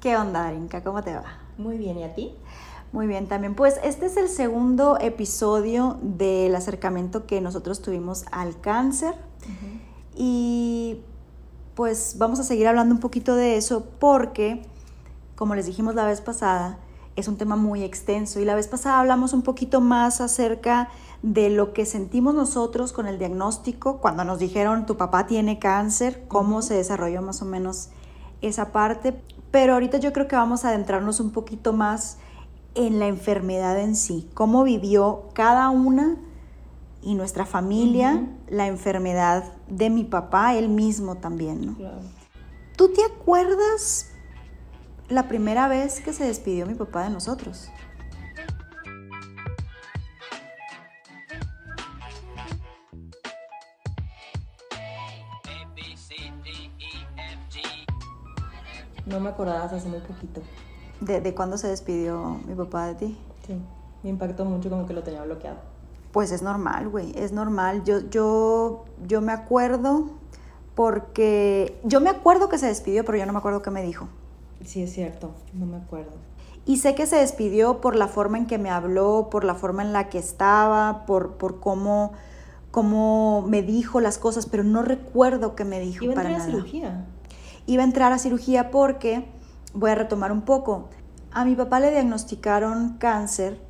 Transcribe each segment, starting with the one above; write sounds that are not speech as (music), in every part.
¿Qué onda, Darinka? ¿Cómo te va? Muy bien, ¿y a ti? Muy bien, también. Pues este es el segundo episodio del acercamiento que nosotros tuvimos al cáncer. Y pues vamos a seguir hablando un poquito de eso porque, como les dijimos la vez pasada, es un tema muy extenso. Y la vez pasada hablamos un poquito más acerca de lo que sentimos nosotros con el diagnóstico, cuando nos dijeron tu papá tiene cáncer, cómo se desarrolló más o menos esa parte. Pero ahorita yo creo que vamos a adentrarnos un poquito más en la enfermedad en sí, cómo vivió cada una y nuestra familia la enfermedad de mi papá, él mismo también, ¿no? ¿Tú te acuerdas la primera vez que se despidió mi papá de nosotros? No me acordabas hace muy poquito. ¿De, de cuándo se despidió mi papá de ti? Sí, me impactó mucho como que lo tenía bloqueado. Pues es normal, güey, es normal. Yo, yo, yo me acuerdo porque yo me acuerdo que se despidió, pero yo no me acuerdo qué me dijo. Sí, es cierto, no me acuerdo. Y sé que se despidió por la forma en que me habló, por la forma en la que estaba, por, por cómo, cómo me dijo las cosas, pero no recuerdo qué me dijo Iba para a nada. cirugía. Iba a entrar a cirugía porque, voy a retomar un poco, a mi papá le diagnosticaron cáncer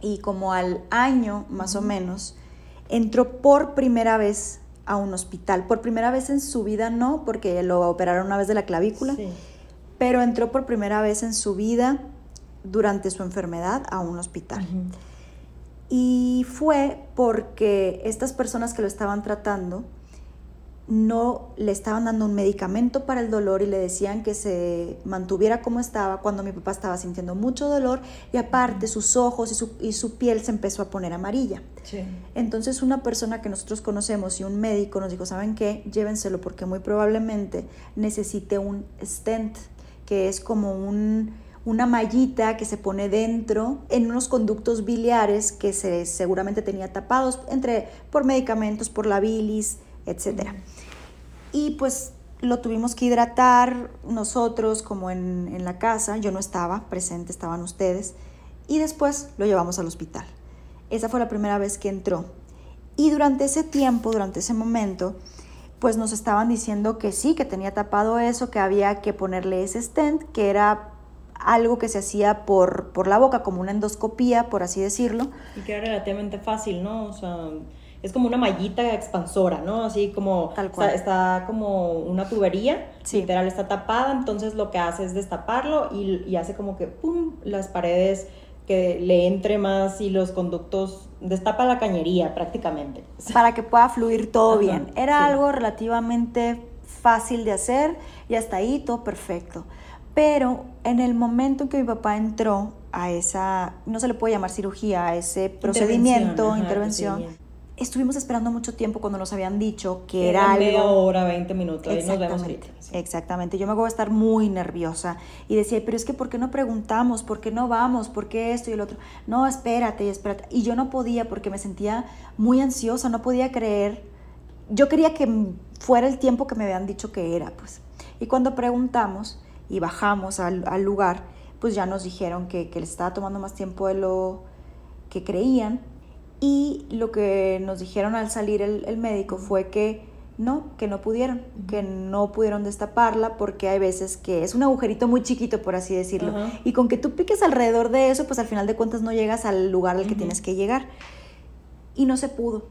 y como al año más o menos, entró por primera vez a un hospital. Por primera vez en su vida no, porque lo operaron una vez de la clavícula, Sí. pero entró por primera vez en su vida durante su enfermedad a un hospital. Y fue porque estas personas que lo estaban tratando no le estaban dando un medicamento para el dolor y le decían que se mantuviera como estaba cuando mi papá estaba sintiendo mucho dolor y aparte sus ojos y su, y su piel se empezó a poner amarilla. Sí. Entonces una persona que nosotros conocemos y un médico nos dijo, ¿saben qué? Llévenselo porque muy probablemente necesite un stent, que es como un, una mallita que se pone dentro en unos conductos biliares que se seguramente tenía tapados entre por medicamentos, por la bilis, etcétera. Y pues lo tuvimos que hidratar nosotros como en, en la casa, yo no estaba presente, estaban ustedes, y después lo llevamos al hospital. Esa fue la primera vez que entró. Y durante ese tiempo, durante ese momento, pues nos estaban diciendo que sí, que tenía tapado eso, que había que ponerle ese stent, que era algo que se hacía por, por la boca, como una endoscopía, por así decirlo. Y que era relativamente fácil, ¿no? O sea, es como una mallita expansora, ¿no? Así como Tal cual. Está, está como una tubería, Sí. literal está tapada, entonces lo que hace es destaparlo y, y hace como que, ¡pum!, las paredes que le entre más y los conductos, destapa la cañería prácticamente. para que pueda fluir todo Ajá, bien. Era sí. algo relativamente fácil de hacer y hasta ahí todo perfecto. Pero en el momento en que mi papá entró a esa, no se le puede llamar cirugía, a ese procedimiento, intervención, procedimiento. Estuvimos esperando mucho tiempo cuando nos habían dicho que Era era algo... media hora, 20 minutos, ahí nos vemos Exactamente, ahorita. sí. exactamente. Yo me acuerdo de estar muy nerviosa y decía, pero es que ¿por qué no preguntamos? ¿Por qué no vamos? ¿Por qué esto y el otro? No, espérate y espérate. Y yo no podía porque me sentía muy ansiosa, no podía creer. Yo quería que fuera el tiempo que me habían dicho que era, pues. Y cuando preguntamos y bajamos al, al lugar, pues ya nos dijeron que, que les estaba tomando más tiempo de lo que creían. Y lo que nos dijeron al salir el, el médico fue que no, que no pudieron, que no pudieron destaparla porque hay veces que es un agujerito muy chiquito, por así decirlo. Y con que tú piques alrededor de eso, pues al final de cuentas no llegas al lugar al que tienes que llegar. Y no se pudo.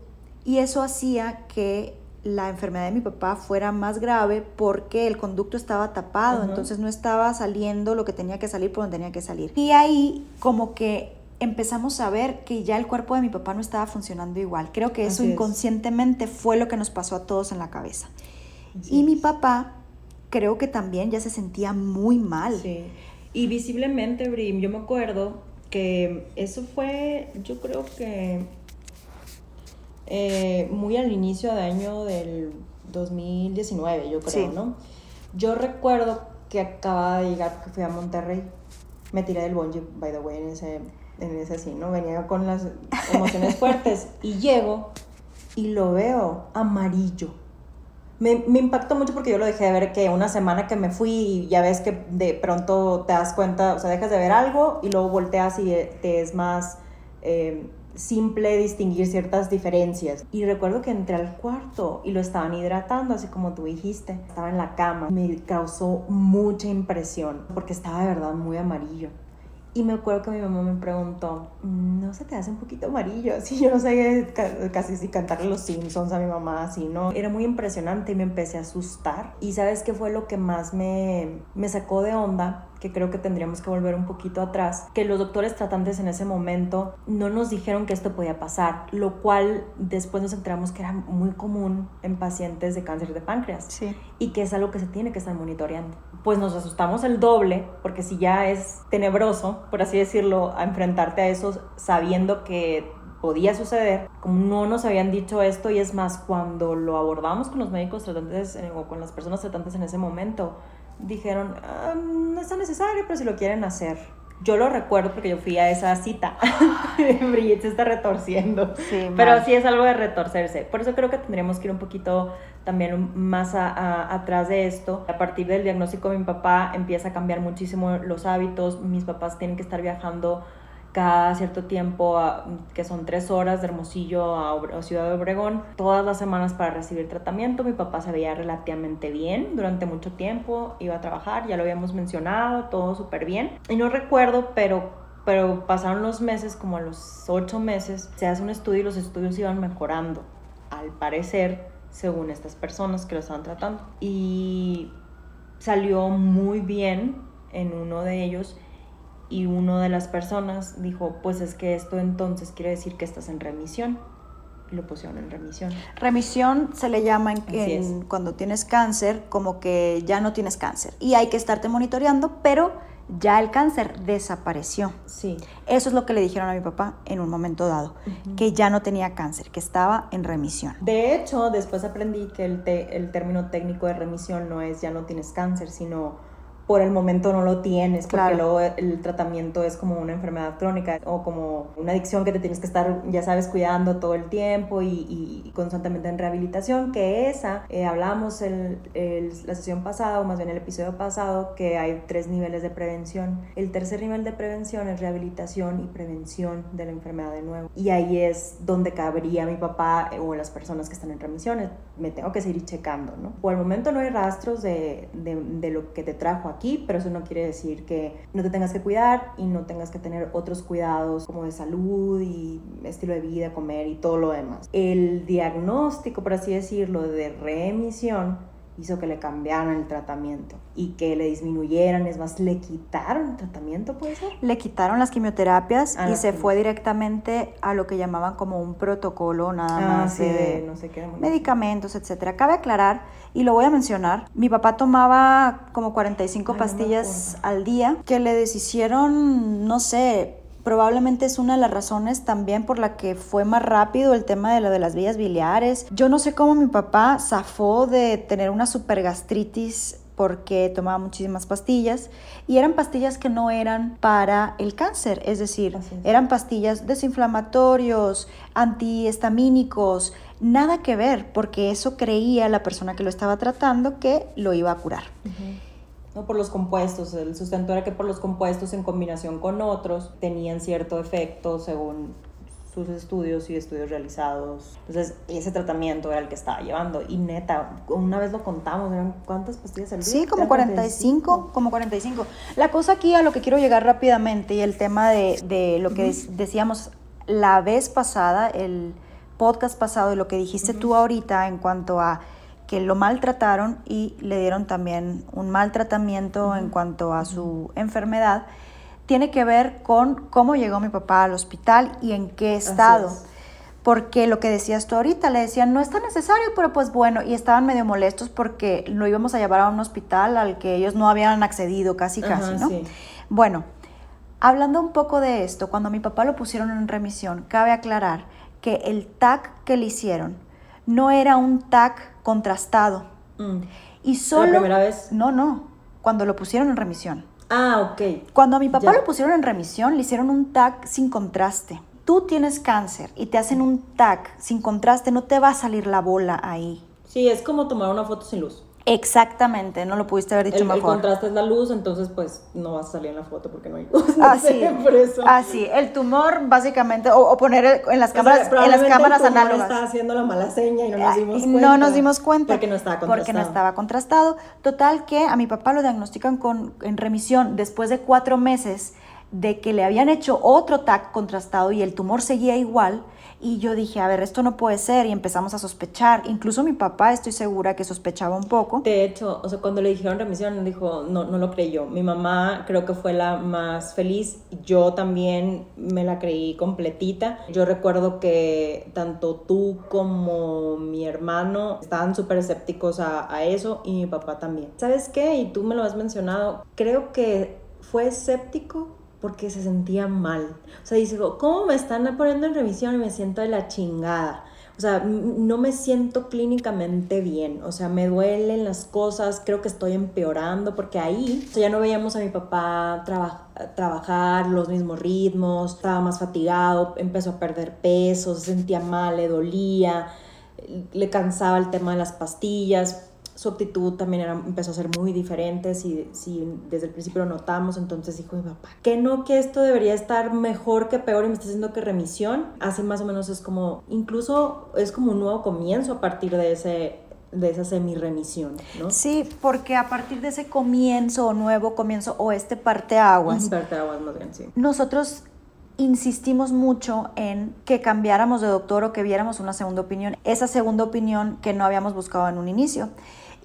Y eso hacía que la enfermedad de mi papá fuera más grave porque el conducto estaba tapado, entonces no estaba saliendo lo que tenía que salir por donde tenía que salir. Y ahí como que empezamos a ver que ya el cuerpo de mi papá no estaba funcionando igual. Creo que eso Así es. inconscientemente fue lo que nos pasó a todos en la cabeza. Así y mi papá creo que también ya se sentía muy mal. Sí. Y visiblemente, Brim, yo me acuerdo que eso fue, yo creo que eh, muy al inicio de año del 2019, yo creo, Sí. ¿no? Yo recuerdo que acababa de llegar, que fui a Monterrey. Me tiré del bungee, by the way, en ese, en ese sí, ¿no? Venía con las emociones fuertes. (laughs) Y llego y lo veo amarillo. Me, me, impactó mucho porque yo lo dejé de ver que una semana que me fui y ya ves que de pronto te das cuenta, o sea, dejas de ver algo y luego volteas y te es más eh, simple distinguir ciertas diferencias. Y recuerdo que entré al cuarto y lo estaban hidratando, así como tú dijiste. Estaba en la cama. Me causó mucha impresión porque estaba de verdad muy amarillo. Y me acuerdo que mi mamá me preguntó, ¿no se te hace un poquito amarillo? (laughs) Así yo no sé casi si cantarle los Simpsons a mi mamá, así, ¿no? Era muy impresionante y me empecé a asustar. Y ¿sabes qué fue lo que más me, me sacó de onda? Que creo que tendríamos que volver un poquito atrás, que los doctores tratantes en ese momento no nos dijeron que esto podía pasar, lo cual después nos enteramos que era muy común en pacientes de cáncer de páncreas sí. y que es algo que se tiene que estar monitoreando. Pues nos asustamos el doble, porque si ya es tenebroso, por así decirlo, a enfrentarte a eso sabiendo que podía suceder, como no nos habían dicho esto y es más, cuando lo abordamos con los médicos tratantes o con las personas tratantes en ese momento, dijeron, ah, no es tan necesario, pero si lo quieren hacer. Yo lo recuerdo porque yo fui a esa cita. (laughs) Brigitte se está retorciendo. Sí, pero sí es algo de retorcerse. Por eso creo que tendríamos que ir un poquito también más atrás de esto. A partir del diagnóstico de mi papá empieza a cambiar muchísimo los hábitos. Mis papás tienen que estar viajando cada cierto tiempo, que son tres horas de Hermosillo a, Ciudad de Obregón, todas las semanas para recibir tratamiento. Mi papá se veía relativamente bien durante mucho tiempo, iba a trabajar, ya lo habíamos mencionado, todo súper bien. Y no recuerdo, pero, pero pasaron los meses, como a los ocho meses, se hace un estudio y los estudios iban mejorando, al parecer, según estas personas que lo estaban tratando. Y salió muy bien en uno de ellos y una de las personas dijo, pues es que esto entonces quiere decir que estás en remisión. Y lo pusieron en remisión. Remisión se le llama en, cuando tienes cáncer como que ya no tienes cáncer y hay que estarte monitoreando, pero ya el cáncer desapareció. Sí. Eso es lo que le dijeron a mi papá en un momento dado, que ya no tenía cáncer, que estaba en remisión. De hecho, después aprendí que el, el término técnico de remisión no es ya no tienes cáncer, sino por el momento no lo tienes, porque luego el tratamiento es como una enfermedad crónica o como una adicción que te tienes que estar, ya sabes, cuidando todo el tiempo y, constantemente en rehabilitación, que esa, eh, hablamos el, la sesión pasada, o más bien el episodio pasado, que hay tres niveles de prevención. El tercer nivel de prevención es rehabilitación y prevención de la enfermedad de nuevo. Y ahí es donde cabría mi papá o las personas que están en remisiones. Me tengo que seguir checando, ¿no? Por el momento no hay rastros de, de, de lo que te trajo pero eso no quiere decir que no te tengas que cuidar y no tengas que tener otros cuidados como de salud y estilo de vida, comer y todo lo demás. El diagnóstico, por así decirlo, de remisión hizo que le cambiaran el tratamiento y que le disminuyeran, es más, le quitaron el tratamiento, ¿puede ser? Le quitaron las quimioterapias y se fue directamente a lo que llamaban como un protocolo nada ah, más de, no sé qué, medicamentos, etcétera. Cabe aclarar, y lo voy a mencionar, mi papá tomaba como 45 pastillas al día que le deshicieron, no sé, probablemente es una de las razones también por la que fue más rápido el tema de lo de las vías biliares. Yo no sé cómo mi papá zafó de tener una supergastritis porque tomaba muchísimas pastillas y eran pastillas que no eran para el cáncer, es decir, eran pastillas desinflamatorios, antihistamínicos, nada que ver, porque eso creía la persona que lo estaba tratando que lo iba a curar por los compuestos. El sustento era que por los compuestos en combinación con otros tenían cierto efecto según sus estudios y estudios realizados. Entonces, ese tratamiento era el que estaba llevando. Y neta, una vez lo contamos, ¿eran cuántas pastillas al día? Sí, como 45, como 45. La cosa aquí a lo que quiero llegar rápidamente y el tema de, de lo que decíamos la vez pasada, el podcast pasado y lo que dijiste tú ahorita en cuanto a que lo maltrataron y le dieron también un mal tratamiento en cuanto a su enfermedad, tiene que ver con cómo llegó mi papá al hospital y en qué estado. Porque lo que decías tú ahorita, le decían, no es tan necesario, pero pues bueno, y estaban medio molestos porque lo íbamos a llevar a un hospital al que ellos no habían accedido casi, casi, ¿no? Bueno, hablando un poco de esto, cuando mi papá lo pusieron en remisión, cabe aclarar que el TAC que le hicieron no era un TAC contrastado. Mm. Y solo... ¿La primera vez? No, no, cuando lo pusieron en remisión. Ah, ok. Cuando a mi papá lo pusieron en remisión, le hicieron un TAC sin contraste. Tú tienes cáncer y te hacen un TAC sin contraste, no te va a salir la bola ahí. Sí, es como tomar una foto sin luz. Exactamente, no lo pudiste haber dicho el, mejor. El contraste es la luz, entonces pues no vas a salir en la foto porque no hay luz. (laughs) Así, así. El tumor básicamente, o, poner en las cámaras, en las cámaras el análogas. estaba haciendo la mala seña y no nos dimos cuenta. No nos dimos cuenta. Porque no estaba contrastado. Porque no estaba contrastado. Total que a mi papá lo diagnostican con, en remisión después de cuatro meses de que le habían hecho otro TAC contrastado y el tumor seguía igual y yo dije, a ver, esto no puede ser y empezamos a sospechar. Incluso mi papá estoy segura que sospechaba un poco. De hecho, o sea, cuando le dijeron remisión, dijo, no, no lo creyó. Mi mamá creo que fue la más feliz. Yo también me la creí completita. Yo recuerdo que tanto tú como mi hermano estaban súper escépticos a, a eso y mi papá también. ¿Sabes qué? Y tú me lo has mencionado. Creo que fue escéptico porque se sentía mal. O sea, dice, ¿cómo me están poniendo en revisión y me siento de la chingada? O sea, no me siento clínicamente bien, o sea, me duelen las cosas, creo que estoy empeorando, porque ahí ya no veíamos a mi papá trabajar los mismos ritmos, estaba más fatigado, empezó a perder peso, se sentía mal, le dolía, le cansaba el tema de las pastillas, su actitud también era, empezó a ser muy diferente, si, si desde el principio lo notamos, entonces dijo mi papá, que no, que esto debería estar mejor que peor y me está diciendo que remisión, así más o menos es como, incluso es como un nuevo comienzo a partir de ese de esa semi-remisión, ¿no? Sí, porque a partir de ese comienzo o nuevo comienzo o este parteaguas, parteaguas más bien, sí. Nosotros insistimos mucho en que cambiáramos de doctor o que viéramos una segunda opinión, esa segunda opinión que no habíamos buscado en un inicio.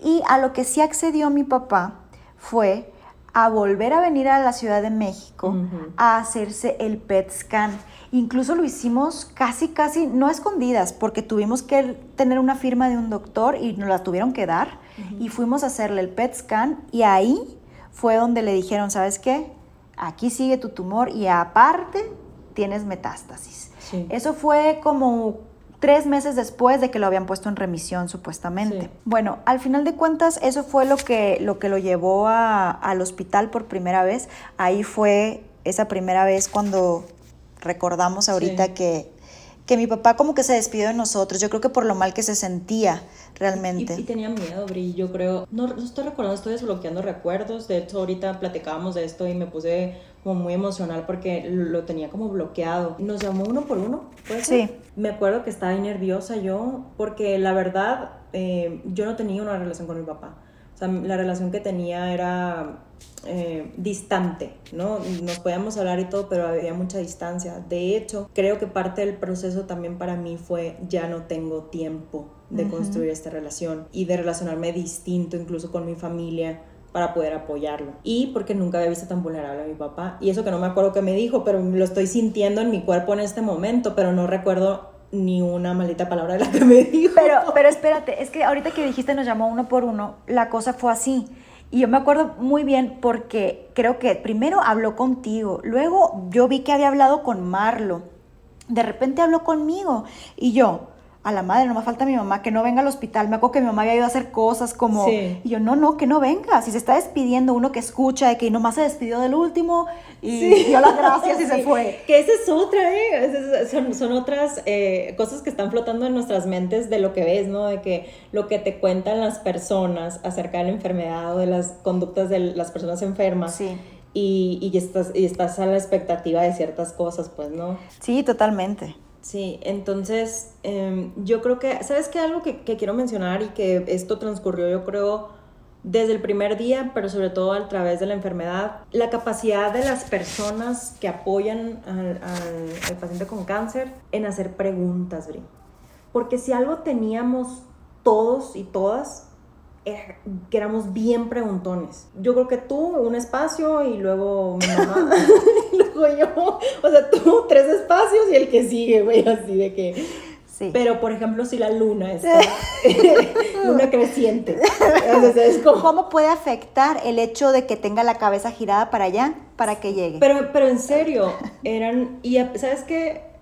Y a lo que sí accedió mi papá fue a volver a venir a la Ciudad de México a hacerse el PET scan. Incluso lo hicimos casi, casi, no escondidas, porque tuvimos que tener una firma de un doctor y nos la tuvieron que dar. Y fuimos a hacerle el PET scan y ahí fue donde le dijeron, ¿sabes qué? Aquí sigue tu tumor y aparte tienes metástasis. Eso fue como tres meses después de que lo habían puesto en remisión supuestamente. Bueno, al final de cuentas eso fue lo que lo, que lo llevó al hospital por primera vez. Ahí fue esa primera vez cuando recordamos ahorita que, que mi papá como que se despidió de nosotros. Yo creo que por lo mal que se sentía realmente. Y, tenía miedo, Bri, yo creo. No, no estoy recordando, estoy desbloqueando recuerdos. De hecho, ahorita platicábamos de esto y me puse como muy emocional porque lo tenía como bloqueado. Nos llamó uno por uno, ¿puede Sí. Me acuerdo que estaba nerviosa yo porque la verdad eh, yo no tenía una relación con mi papá. O sea, la relación que tenía era eh, distante, ¿no? Nos podíamos hablar y todo, pero había mucha distancia. De hecho, creo que parte del proceso también para mí fue ya no tengo tiempo de construir esta relación y de relacionarme distinto incluso con mi familia para poder apoyarlo. Y porque nunca había visto tan vulnerable a mi papá. Y eso que no me acuerdo qué me dijo, pero lo estoy sintiendo en mi cuerpo en este momento, pero no recuerdo ni una maldita palabra de la que me (laughs) dijo. Pero, pero espérate, es que ahorita que dijiste nos llamó uno por uno, la cosa fue así. Y yo me acuerdo muy bien porque creo que primero habló contigo, luego yo vi que había hablado con Marlo, de repente habló conmigo y yo, a la madre, no me falta mi mamá, que no venga al hospital. Me acuerdo que mi mamá había ido a hacer cosas como... Y yo, no, no, que no venga. Si se está despidiendo uno que escucha de que nomás se despidió del último y dio las gracias y se (laughs) fue. Que esa es otra, ¿eh? son, son, otras eh, cosas que están flotando en nuestras mentes de lo que ves, ¿no? De que lo que te cuentan las personas acerca de la enfermedad o de las conductas de las personas enfermas. Sí. Y, y, estás, y estás a la expectativa de ciertas cosas, pues, ¿no? Sí, totalmente. Sí, entonces em, yo creo que, ¿sabes qué? Algo que, quiero mencionar y que esto transcurrió yo creo desde el primer día, pero sobre todo a través de la enfermedad, la capacidad de las personas que apoyan al, al, paciente con cáncer en hacer preguntas, Bri. Porque si algo teníamos todos y todas, que éramos bien preguntones. Yo creo que tú, un espacio y luego mi mamá, (laughs) y luego yo. O sea, tú, tres espacios y el que sigue, güey, así de que. Sí. Pero, por ejemplo, si la luna (laughs) está (laughs) luna creciente. Entonces, ¿Cómo puede afectar el hecho de que tenga la cabeza girada para allá para que llegue? Pero, pero en serio, eran. Y sabes qué?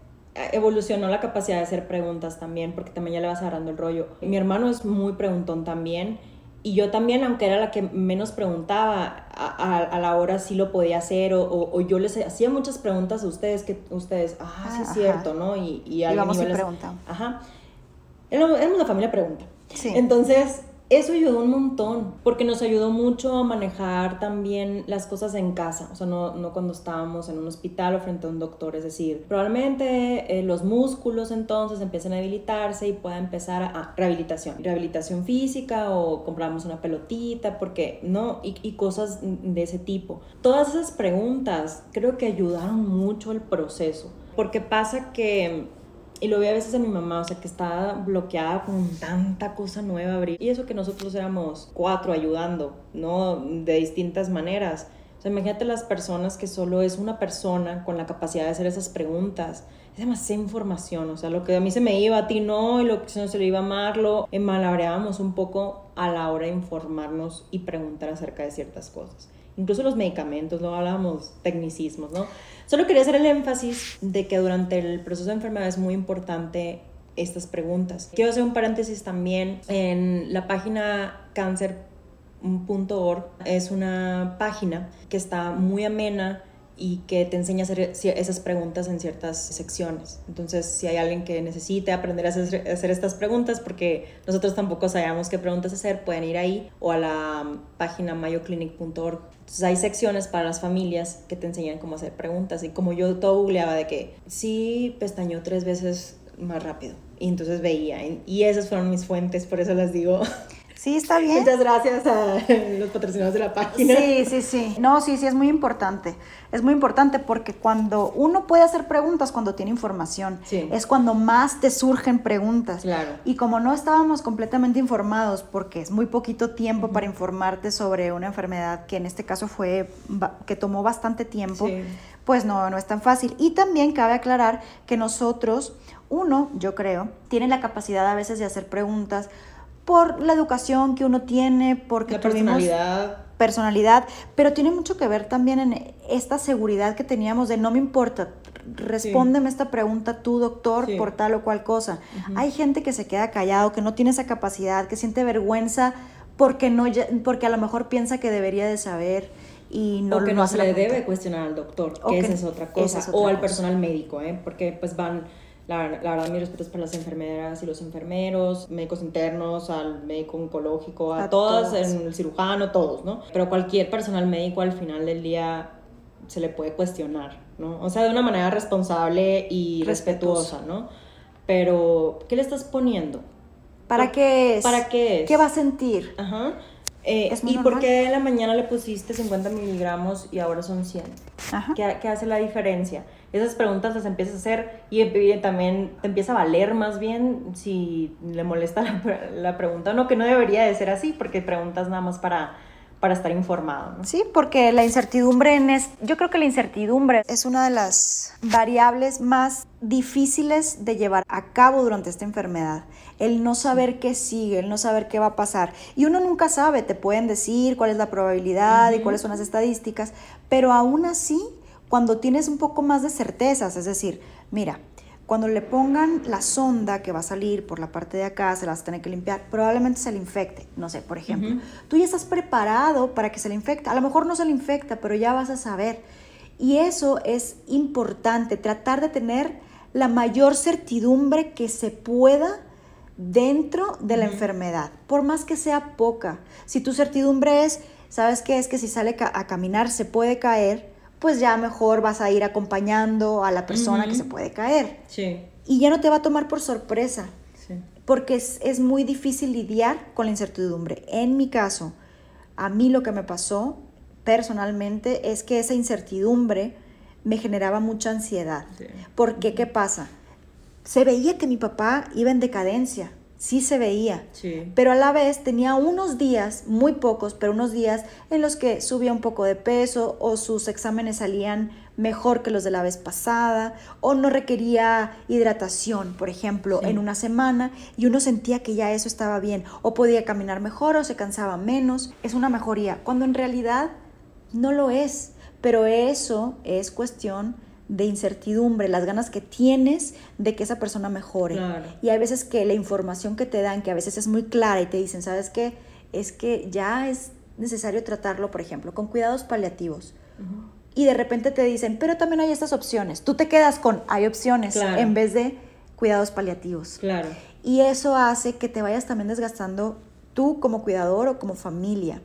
evolucionó la capacidad de hacer preguntas también, porque también ya le vas agarrando el rollo. Mi hermano es muy preguntón también y yo también, aunque era la que menos preguntaba, a, la hora sí lo podía hacer, o, yo les hacía muchas preguntas a ustedes, que ustedes, ah, sí es cierto, ¿no? Y, y, y Ajá. Éramos la familia pregunta. Sí. Entonces, eso ayudó un montón, porque nos ayudó mucho a manejar también las cosas en casa, o sea, no, no cuando estábamos en un hospital o frente a un doctor, es decir, probablemente eh, los músculos entonces empiezan a debilitarse y pueda empezar a, rehabilitación, rehabilitación física o compramos una pelotita, porque no, y, y cosas de ese tipo. Todas esas preguntas creo que ayudaron mucho el proceso, porque pasa que y lo vi a veces en mi mamá, o sea, que estaba bloqueada con tanta cosa nueva abrir. Y eso que nosotros éramos cuatro ayudando, ¿no? De distintas maneras. O sea, imagínate las personas que solo es una persona con la capacidad de hacer esas preguntas. Es demasiada información, o sea, lo que a mí se me iba, a ti no, y lo que no se le iba a Marlo, malabreábamos un poco a la hora de informarnos y preguntar acerca de ciertas cosas. Incluso los medicamentos, no hablábamos tecnicismos, ¿no? Solo quería hacer el énfasis de que durante el proceso de enfermedad es muy importante estas preguntas. Quiero hacer un paréntesis también en la página cáncer.org. Es una página que está muy amena y que te enseña a hacer esas preguntas en ciertas secciones. Entonces, si hay alguien que necesite aprender a hacer, estas preguntas, porque nosotros tampoco sabemos qué preguntas hacer, pueden ir ahí o a la página mayoclinic.org entonces hay secciones para las familias que te enseñan cómo hacer preguntas y como yo todo googleaba de que sí pestañó tres veces más rápido y entonces veía y esas fueron mis fuentes, por eso las digo. (laughs) Sí, está bien. Muchas gracias a (laughs) los patrocinadores de la página. Sí, sí, sí. No, sí, sí, es muy importante. Es muy importante porque cuando uno puede hacer preguntas cuando tiene información, es cuando más te surgen preguntas. Claro. Y como no estábamos completamente informados, porque es muy poquito tiempo para informarte sobre una enfermedad que en este caso fue, que tomó bastante tiempo, pues no, no es tan fácil. Y también cabe aclarar que nosotros, uno, yo creo, tiene la capacidad a veces de hacer preguntas por la educación que uno tiene, porque la personalidad. personalidad, pero tiene mucho que ver también en esta seguridad que teníamos de no me importa, respóndeme esta pregunta tú, doctor, por tal o cual cosa. Hay gente que se queda callado, que no tiene esa capacidad, que siente vergüenza porque no porque a lo mejor piensa que debería de saber y no o que no, se le debe cuestionar al doctor, que, esa es otra cosa, o al personal médico, ¿eh? porque pues van la, la, verdad, mi respeto es para las enfermeras y los enfermeros, médicos internos, al médico oncológico, a, todas, el cirujano, todos, ¿no? Pero cualquier personal médico al final del día se le puede cuestionar, ¿no? O sea, de una manera responsable y respetuosa, ¿no? Pero, ¿qué le estás poniendo? ¿Para qué es? ¿Para qué es? ¿Qué va a sentir? Ajá. Eh, ¿Y por qué en la mañana le pusiste 50 miligramos y ahora son 100? Ajá. ¿Qué, ¿Qué, hace la diferencia? esas preguntas las empiezas a hacer y también te empieza a valer más bien si le molesta la, la pregunta o no, que no debería de ser así, porque preguntas nada más para para estar informado. ¿no? Sí, porque la incertidumbre en es, yo creo que la incertidumbre es una de las variables más difíciles de llevar a cabo durante esta enfermedad. El no saber qué sigue, el no saber qué va a pasar. Y uno nunca sabe, te pueden decir cuál es la probabilidad y cuáles son las estadísticas, pero aún así cuando tienes un poco más de certezas, es decir, mira, cuando le pongan la sonda que va a salir por la parte de acá, se la vas a tener que limpiar, probablemente se le infecte. No sé, por ejemplo, tú ya estás preparado para que se le infecte. A lo mejor no se le infecta, pero ya vas a saber. Y eso es importante, tratar de tener la mayor certidumbre que se pueda dentro de la enfermedad, por más que sea poca. Si tu certidumbre es, ¿sabes qué? Es que si sale a caminar se puede caer, pues ya mejor vas a ir acompañando a la persona que se puede caer. Sí. Y ya no te va a tomar por sorpresa. Sí. Porque es, es, muy difícil lidiar con la incertidumbre. En mi caso, a mí lo que me pasó personalmente es que esa incertidumbre me generaba mucha ansiedad. Sí. Porque, ¿qué pasa? Se veía que mi papá iba en decadencia sí se veía, pero a la vez tenía unos días, muy pocos, pero unos días en los que subía un poco de peso o sus exámenes salían mejor que los de la vez pasada o no requería hidratación, por ejemplo, en una semana y uno sentía que ya eso estaba bien o podía caminar mejor o se cansaba menos. Es una mejoría, cuando en realidad no lo es, pero eso es cuestión de incertidumbre, las ganas que tienes de que esa persona mejore. Y hay veces que la información que te dan, que a veces es muy clara y te dicen, ¿sabes qué? Es que ya es necesario tratarlo, por ejemplo, con cuidados paliativos. Y de repente te dicen, pero también hay estas opciones. Tú te quedas con, hay opciones, en vez de cuidados paliativos. Claro. Y eso hace que te vayas también desgastando tú como cuidador o como familia,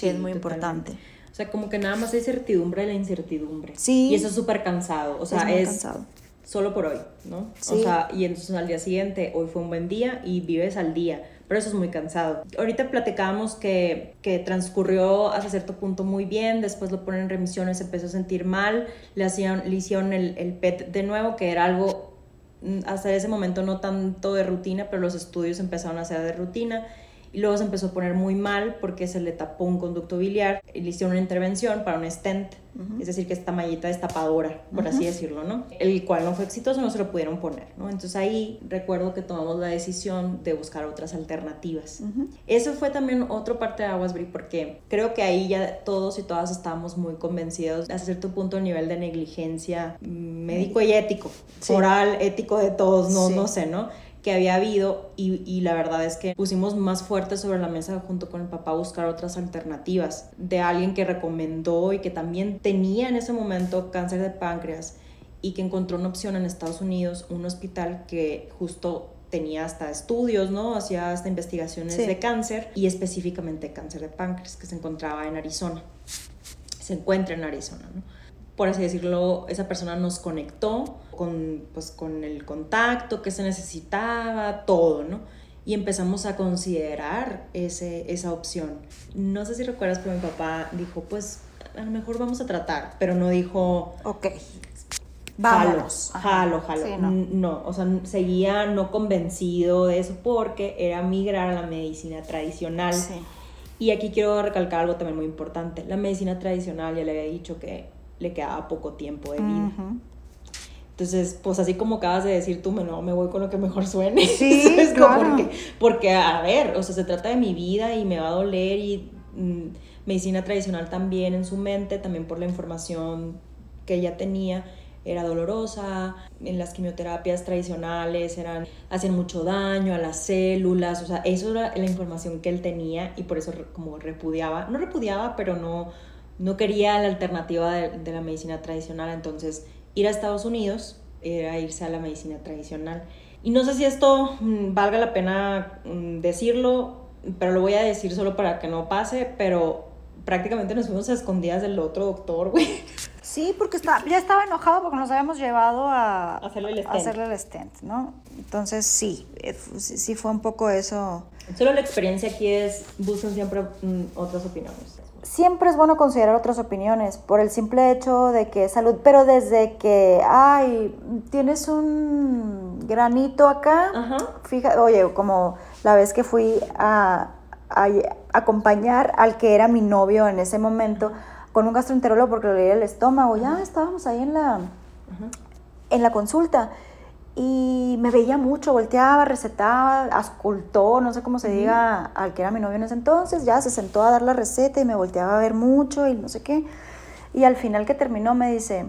que es muy importante. O sea, como que nada más hay certidumbre de la incertidumbre. Sí. Y eso es súper cansado. O sea, es, cansado. solo por hoy, ¿no? Sí. O sea, y entonces al día siguiente, hoy fue un buen día y vives al día. Pero eso es muy cansado. Ahorita platicábamos que, que transcurrió hasta cierto punto muy bien, después lo ponen en remisión, se empezó a sentir mal, le, hacían, le hicieron el, el PET de nuevo, que era algo mm, hasta ese momento no tanto de rutina, pero los estudios empezaron a ser de rutina y luego se empezó a poner muy mal porque se le tapó un conducto biliar y le hicieron una intervención para un stent, es decir, que esta mallita destapadora, por así decirlo, ¿no? El cual no fue exitoso, no se lo pudieron poner, ¿no? Entonces ahí recuerdo que tomamos la decisión de buscar otras alternativas. Eso fue también otra parte de Aguasbury porque creo que ahí ya todos y todas estábamos muy convencidos hasta cierto punto el nivel de negligencia médico y ético, moral, ético de todos, no, no sé, ¿no? Que había habido y, la verdad es que pusimos más fuerte sobre la mesa junto con el papá buscar otras alternativas de alguien que recomendó y que también tenía en ese momento cáncer de páncreas y que encontró una opción en Estados Unidos, un hospital que justo tenía hasta estudios, ¿no? Hacía hasta investigaciones de cáncer y específicamente cáncer de páncreas que se encontraba en Arizona. Se encuentra en Arizona, ¿no? por así decirlo, esa persona nos conectó con, pues, con el contacto que se necesitaba, todo, ¿no? Y empezamos a considerar ese, esa opción. No sé si recuerdas, pero mi papá dijo, pues a lo mejor vamos a tratar, pero no dijo... Ok. Vamos. Jalo, jalo, no. no. o sea, seguía no convencido de eso porque era migrar a la medicina tradicional. Sí. Y aquí quiero recalcar algo también muy importante. La medicina tradicional, ya le había dicho que le quedaba poco tiempo de vida. Entonces, pues así como acabas de decir tú, me, no, me voy con lo que mejor suene. Sí, (laughs) porque, porque, a ver, o sea, se trata de mi vida y me va a doler y mm, medicina tradicional también en su mente, también por la información que ella tenía, era dolorosa, en las quimioterapias tradicionales eran, hacían mucho daño a las células, o sea, eso era la información que él tenía y por eso como repudiaba, no repudiaba, pero no no quería la alternativa de, la medicina tradicional, entonces ir a Estados Unidos era irse a la medicina tradicional. Y no sé si esto mm, valga la pena mm, decirlo, pero lo voy a decir solo para que no pase, pero prácticamente nos fuimos a escondidas del otro doctor, güey. Sí, porque está, ya estaba enojado porque nos habíamos llevado a, hacerle, el stent. hacerle el stent, ¿no? Entonces sí, eh, sí fue un poco eso. Solo la experiencia aquí es, buscan siempre mm, otras opiniones siempre es bueno considerar otras opiniones por el simple hecho de que es salud, pero desde que, ay, tienes un granito acá, fíjate, oye, como la vez que fui a, acompañar al que era mi novio en ese momento con un gastroenterólogo porque le dolía el estómago, ya estábamos ahí en la, en la consulta y me veía mucho, volteaba, recetaba, ascultó, no sé cómo se diga, al que era mi novio en ese entonces, ya se sentó a dar la receta y me volteaba a ver mucho y no sé qué. Y al final que terminó me dice,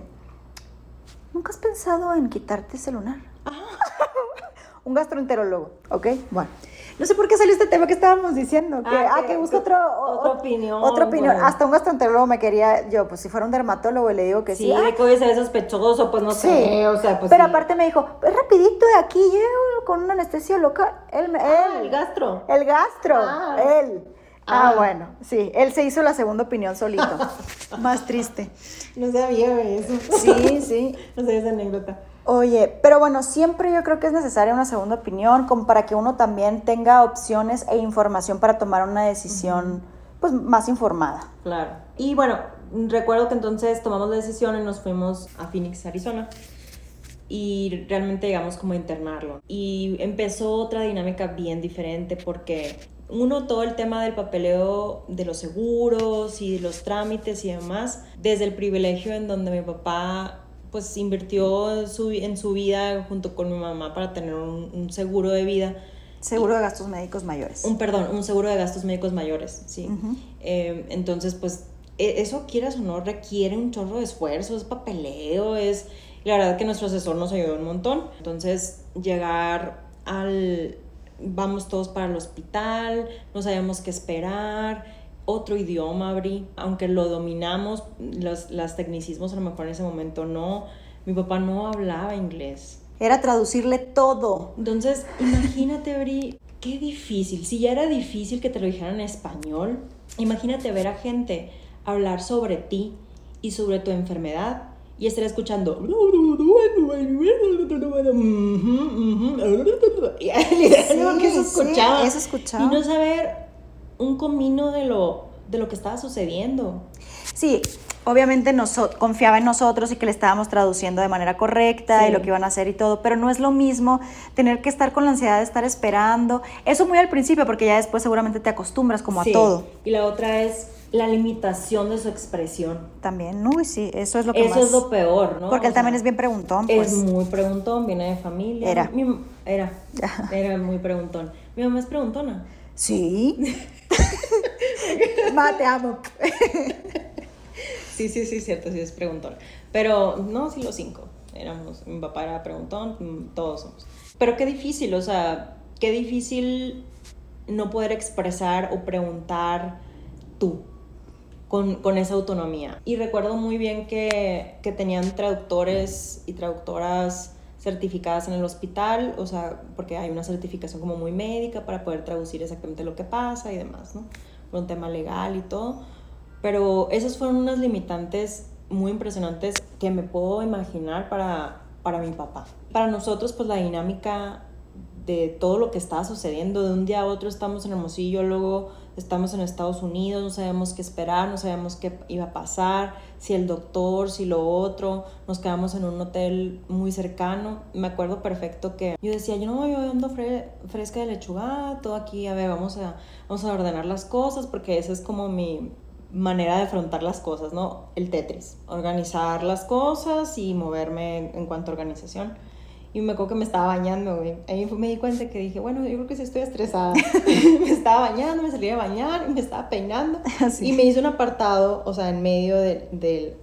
¿nunca has pensado en quitarte ese lunar? (laughs) Un gastroenterólogo, ¿ok? Bueno. No sé por qué salió este tema que estábamos diciendo. Que, ah, que, busca otro, otra opinión. Otra opinión. Hasta un gastroenterólogo me quería, yo, pues si fuera un dermatólogo, le digo que sí. Sí, de que hoy se ve sospechoso, pues no sé. O sea, pues Pero aparte me dijo, rapidito de aquí, llego con una anestesia local. Él, ah, el gastro. El gastro, ah. él. Ah, ah, bueno, sí, él se hizo la segunda opinión solito. (laughs) Más triste. No sabía eso. Sí, sí. (laughs) no sabía esa anécdota. Oye, pero bueno, siempre yo creo que es necesaria una segunda opinión, como para que uno también tenga opciones e información para tomar una decisión pues más informada. Claro. Y bueno, recuerdo que entonces tomamos la decisión y nos fuimos a Phoenix, Arizona. Y realmente llegamos como a internarlo. Y empezó otra dinámica bien diferente porque uno, todo el tema del papeleo de los seguros y los trámites y demás, desde el privilegio en donde mi papá pues invirtió su, en su vida junto con mi mamá para tener un, seguro de vida. Seguro de gastos médicos mayores. Un, perdón, un seguro de gastos médicos mayores, sí. Eh, entonces, pues, e, eso quieras o no, requiere un chorro de esfuerzo, es papeleo, es... La verdad que nuestro asesor nos ayudó un montón. Entonces, llegar al... Vamos todos para el hospital, no sabíamos qué esperar, otro idioma, abrí, aunque lo dominamos, los, los tecnicismos a lo mejor en ese momento no. Mi papá no hablaba inglés. Era traducirle todo. Entonces, imagínate, Bri, qué difícil. Si ya era difícil que te lo dijeran en español, imagínate ver a gente hablar sobre ti y sobre tu enfermedad y estar escuchando. eso escuchaba. Y no saber un comino de lo, de lo que estaba sucediendo. Sí, obviamente nos, confiaba en nosotros y que le estábamos traduciendo de manera correcta y lo que iban a hacer y todo, pero no es lo mismo tener que estar con la ansiedad de estar esperando. Eso muy al principio, porque ya después seguramente te acostumbras como a todo. Y la otra es la limitación de su expresión. También, no, sí, eso es lo que Eso es lo peor, ¿no? Porque él también es bien preguntón, pues. Es muy preguntón, viene de familia. Era. era. (laughs) Era muy preguntón. Mi mamá es preguntona. Sí. (laughs) (laughs) Ma, te amo. sí, sí, sí, cierto, sí es preguntón. Pero no, sí, los cinco. Éramos, mi papá era preguntón, todos somos. Pero qué difícil, o sea, qué difícil no poder expresar o preguntar tú con, con esa autonomía. Y recuerdo muy bien que, que tenían traductores y traductoras certificadas en el hospital, o sea, porque hay una certificación como muy médica para poder traducir exactamente lo que pasa y demás, ¿no? Por un tema legal y todo. Pero esas fueron unas limitantes muy impresionantes que me puedo imaginar para, para mi papá. Para nosotros, pues la dinámica de todo lo que estaba sucediendo, de un día a otro estamos en Hermosillo, luego estamos en Estados Unidos, no sabemos qué esperar, no sabemos qué iba a pasar, si el doctor, si lo otro, nos quedamos en un hotel muy cercano. Me acuerdo perfecto que yo decía, yo no, yo ando fresca de lechuga, todo aquí, a ver, vamos a, vamos a ordenar las cosas, porque esa es como mi manera de afrontar las cosas, ¿no? El Tetris, organizar las cosas y moverme en cuanto a organización. Y me acuerdo que me estaba bañando, güey. Ahí me di cuenta que dije, bueno, yo creo que sí estoy estresada. (laughs) me estaba bañando, me salí a bañar, y me estaba peinando. (laughs) Y me hice un apartado, o sea, en medio del,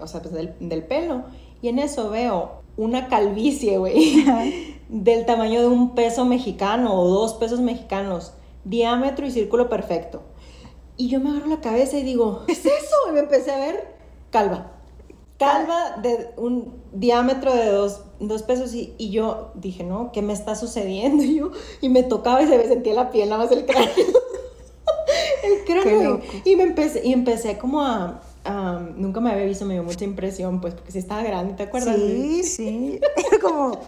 o sea, pues del, del pelo. Y en eso veo una calvicie, güey, (laughs) del tamaño de un peso mexicano o dos pesos mexicanos, diámetro y círculo perfecto. Y yo me agarro la cabeza y digo, ¿qué es eso? Y me empecé a ver calva calva de un diámetro de dos, dos pesos y, y, yo dije, no, ¿qué me está sucediendo? (laughs) Y, yo, y me tocaba y se me sentía la piel, nada más el cráneo. (laughs) el cráneo. Y, me empecé, y empecé como a, Nunca me había visto, me dio mucha impresión, pues, porque sí estaba grande, ¿te acuerdas? Sí, (laughs) sí. Era como...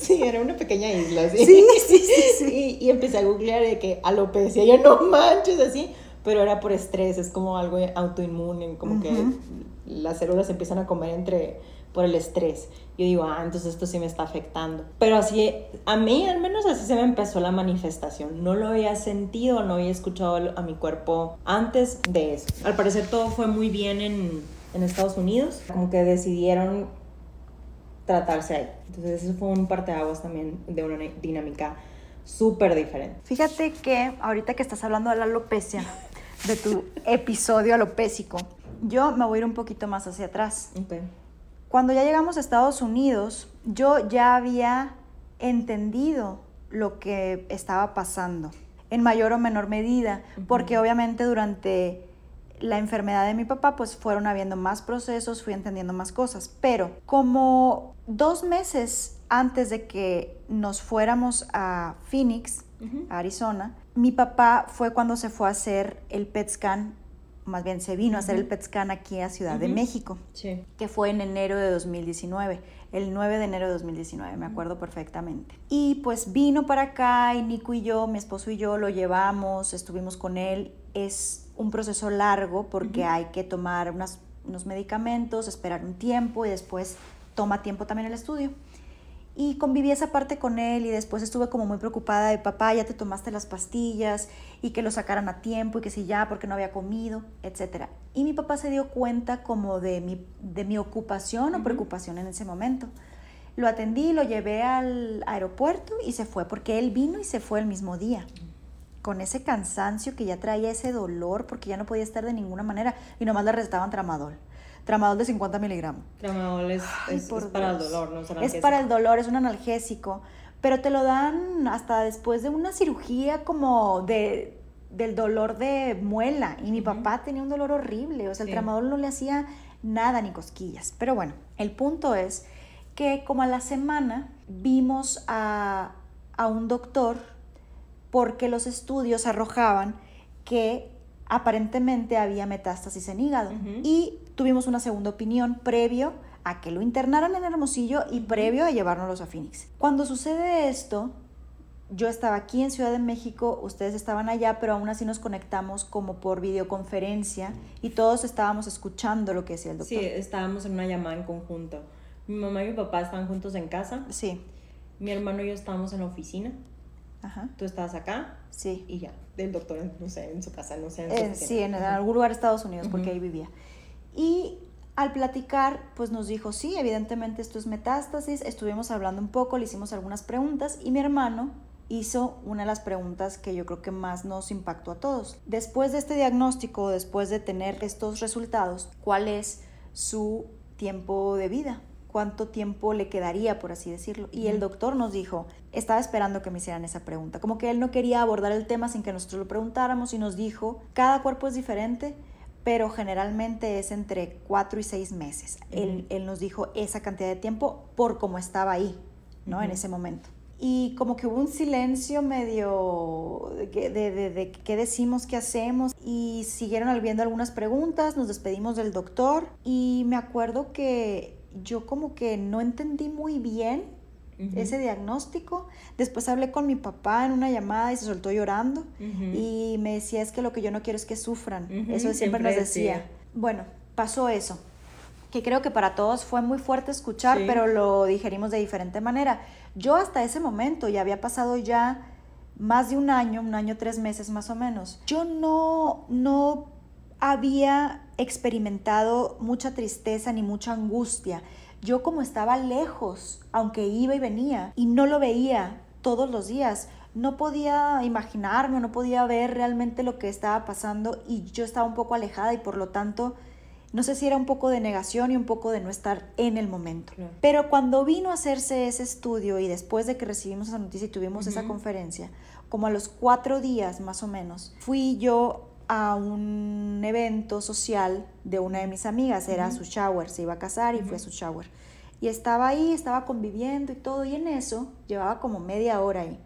Sí, era una pequeña isla, ¿sí? Sí, sí, sí. Y, y empecé a googlear de que alopecia, yo no manches, así pero era por estrés, es como algo autoinmune, como que las células empiezan a comer entre por el estrés. Yo digo, ah, entonces esto sí me está afectando. Pero así, a mí al menos así se me empezó la manifestación. No lo había sentido, no había escuchado a mi cuerpo antes de eso. Al parecer todo fue muy bien en, en Estados Unidos, como que decidieron tratarse ahí. Entonces eso fue un parteaguas también de una dinámica súper diferente. Fíjate que ahorita que estás hablando de la alopecia, de tu episodio alopésico, yo me voy a ir un poquito más hacia atrás. Cuando ya llegamos a Estados Unidos, yo ya había entendido lo que estaba pasando, en mayor o menor medida, porque obviamente durante la enfermedad de mi papá, pues fueron habiendo más procesos, fui entendiendo más cosas, pero como dos meses antes de que nos fuéramos a Phoenix, Arizona, mi papá fue cuando se fue a hacer el PET scan más bien se vino a hacer el PET scan aquí a Ciudad de México, que fue en enero de 2019, el 9 de enero de 2019, me acuerdo perfectamente. Y pues vino para acá y Nico y yo, mi esposo y yo lo llevamos, estuvimos con él. Es un proceso largo porque hay que tomar unos medicamentos, esperar un tiempo y después toma tiempo también el estudio. Y conviví esa parte con él y después estuve como muy preocupada de papá, ya te tomaste las pastillas y que lo sacaran a tiempo y que si ya porque no había comido, etc. Y mi papá se dio cuenta como de mi, de mi ocupación o preocupación en ese momento. Lo atendí, lo llevé al aeropuerto y se fue porque él vino y se fue el mismo día con ese cansancio que ya traía ese dolor porque ya no podía estar de ninguna manera y nomás le recetaban tramadol. Tramadol de 50 miligramos. Tramadol es, para el dolor, ¿no? Es, es para el dolor, es un analgésico, pero te lo dan hasta después de una cirugía como de del dolor de muela y mi papá tenía un dolor horrible, o sea, el tramadol no le hacía nada ni cosquillas. Pero bueno, el punto es que como a la semana vimos a, a un doctor porque los estudios arrojaban que aparentemente había metástasis en hígado. Y tuvimos una segunda opinión previo a que lo internaran en Hermosillo y previo a llevárnoslos a Phoenix. Cuando sucede esto, yo estaba aquí en Ciudad de México, ustedes estaban allá, pero aún así nos conectamos como por videoconferencia y todos estábamos escuchando lo que decía el doctor. Sí, estábamos en una llamada en conjunto. Mi mamá y mi papá estaban juntos en casa. Sí. Mi hermano y yo estábamos en la oficina. Ajá. Tú estabas acá. Sí. Y ya, del doctor, no sé, en su casa, no sé. En sí, en algún lugar de Estados Unidos, porque ahí vivía. Y al platicar, pues nos dijo, sí, evidentemente esto es metástasis, estuvimos hablando un poco, le hicimos algunas preguntas y mi hermano hizo una de las preguntas que yo creo que más nos impactó a todos. Después de este diagnóstico, después de tener estos resultados, ¿cuál es su tiempo de vida? cuánto tiempo le quedaría, por así decirlo. Y el doctor nos dijo, estaba esperando que me hicieran esa pregunta, como que él no quería abordar el tema sin que nosotros lo preguntáramos y nos dijo, cada cuerpo es diferente, pero generalmente es entre cuatro y seis meses. él, nos dijo esa cantidad de tiempo por cómo estaba ahí, ¿no? En ese momento. Y como que hubo un silencio medio de, de, de, qué decimos, qué hacemos. Y siguieron viendo algunas preguntas, nos despedimos del doctor. Y me acuerdo que yo como que no entendí muy bien ese diagnóstico. Después hablé con mi papá en una llamada y se soltó llorando y me decía es que lo que yo no quiero es que sufran. Eso siempre, nos decía. Bueno, pasó eso, que creo que para todos fue muy fuerte escuchar, pero lo digerimos de diferente manera. Yo hasta ese momento, ya había pasado ya más de un año, un año, tres meses más o menos, yo no, no había experimentado mucha tristeza ni mucha angustia. Yo como estaba lejos, aunque iba y venía, y no lo veía todos los días, no podía imaginarme, no podía ver realmente lo que estaba pasando y yo estaba un poco alejada y por lo tanto no sé si era un poco de negación y un poco de no estar en el momento. Pero cuando vino a hacerse ese estudio y después de que recibimos esa noticia y tuvimos esa conferencia, como a los cuatro días más o menos, fui yo a un evento social de una de mis amigas, era su shower, se iba a casar y fue a su shower. Y estaba ahí, estaba conviviendo y todo, y en eso llevaba como media hora ahí.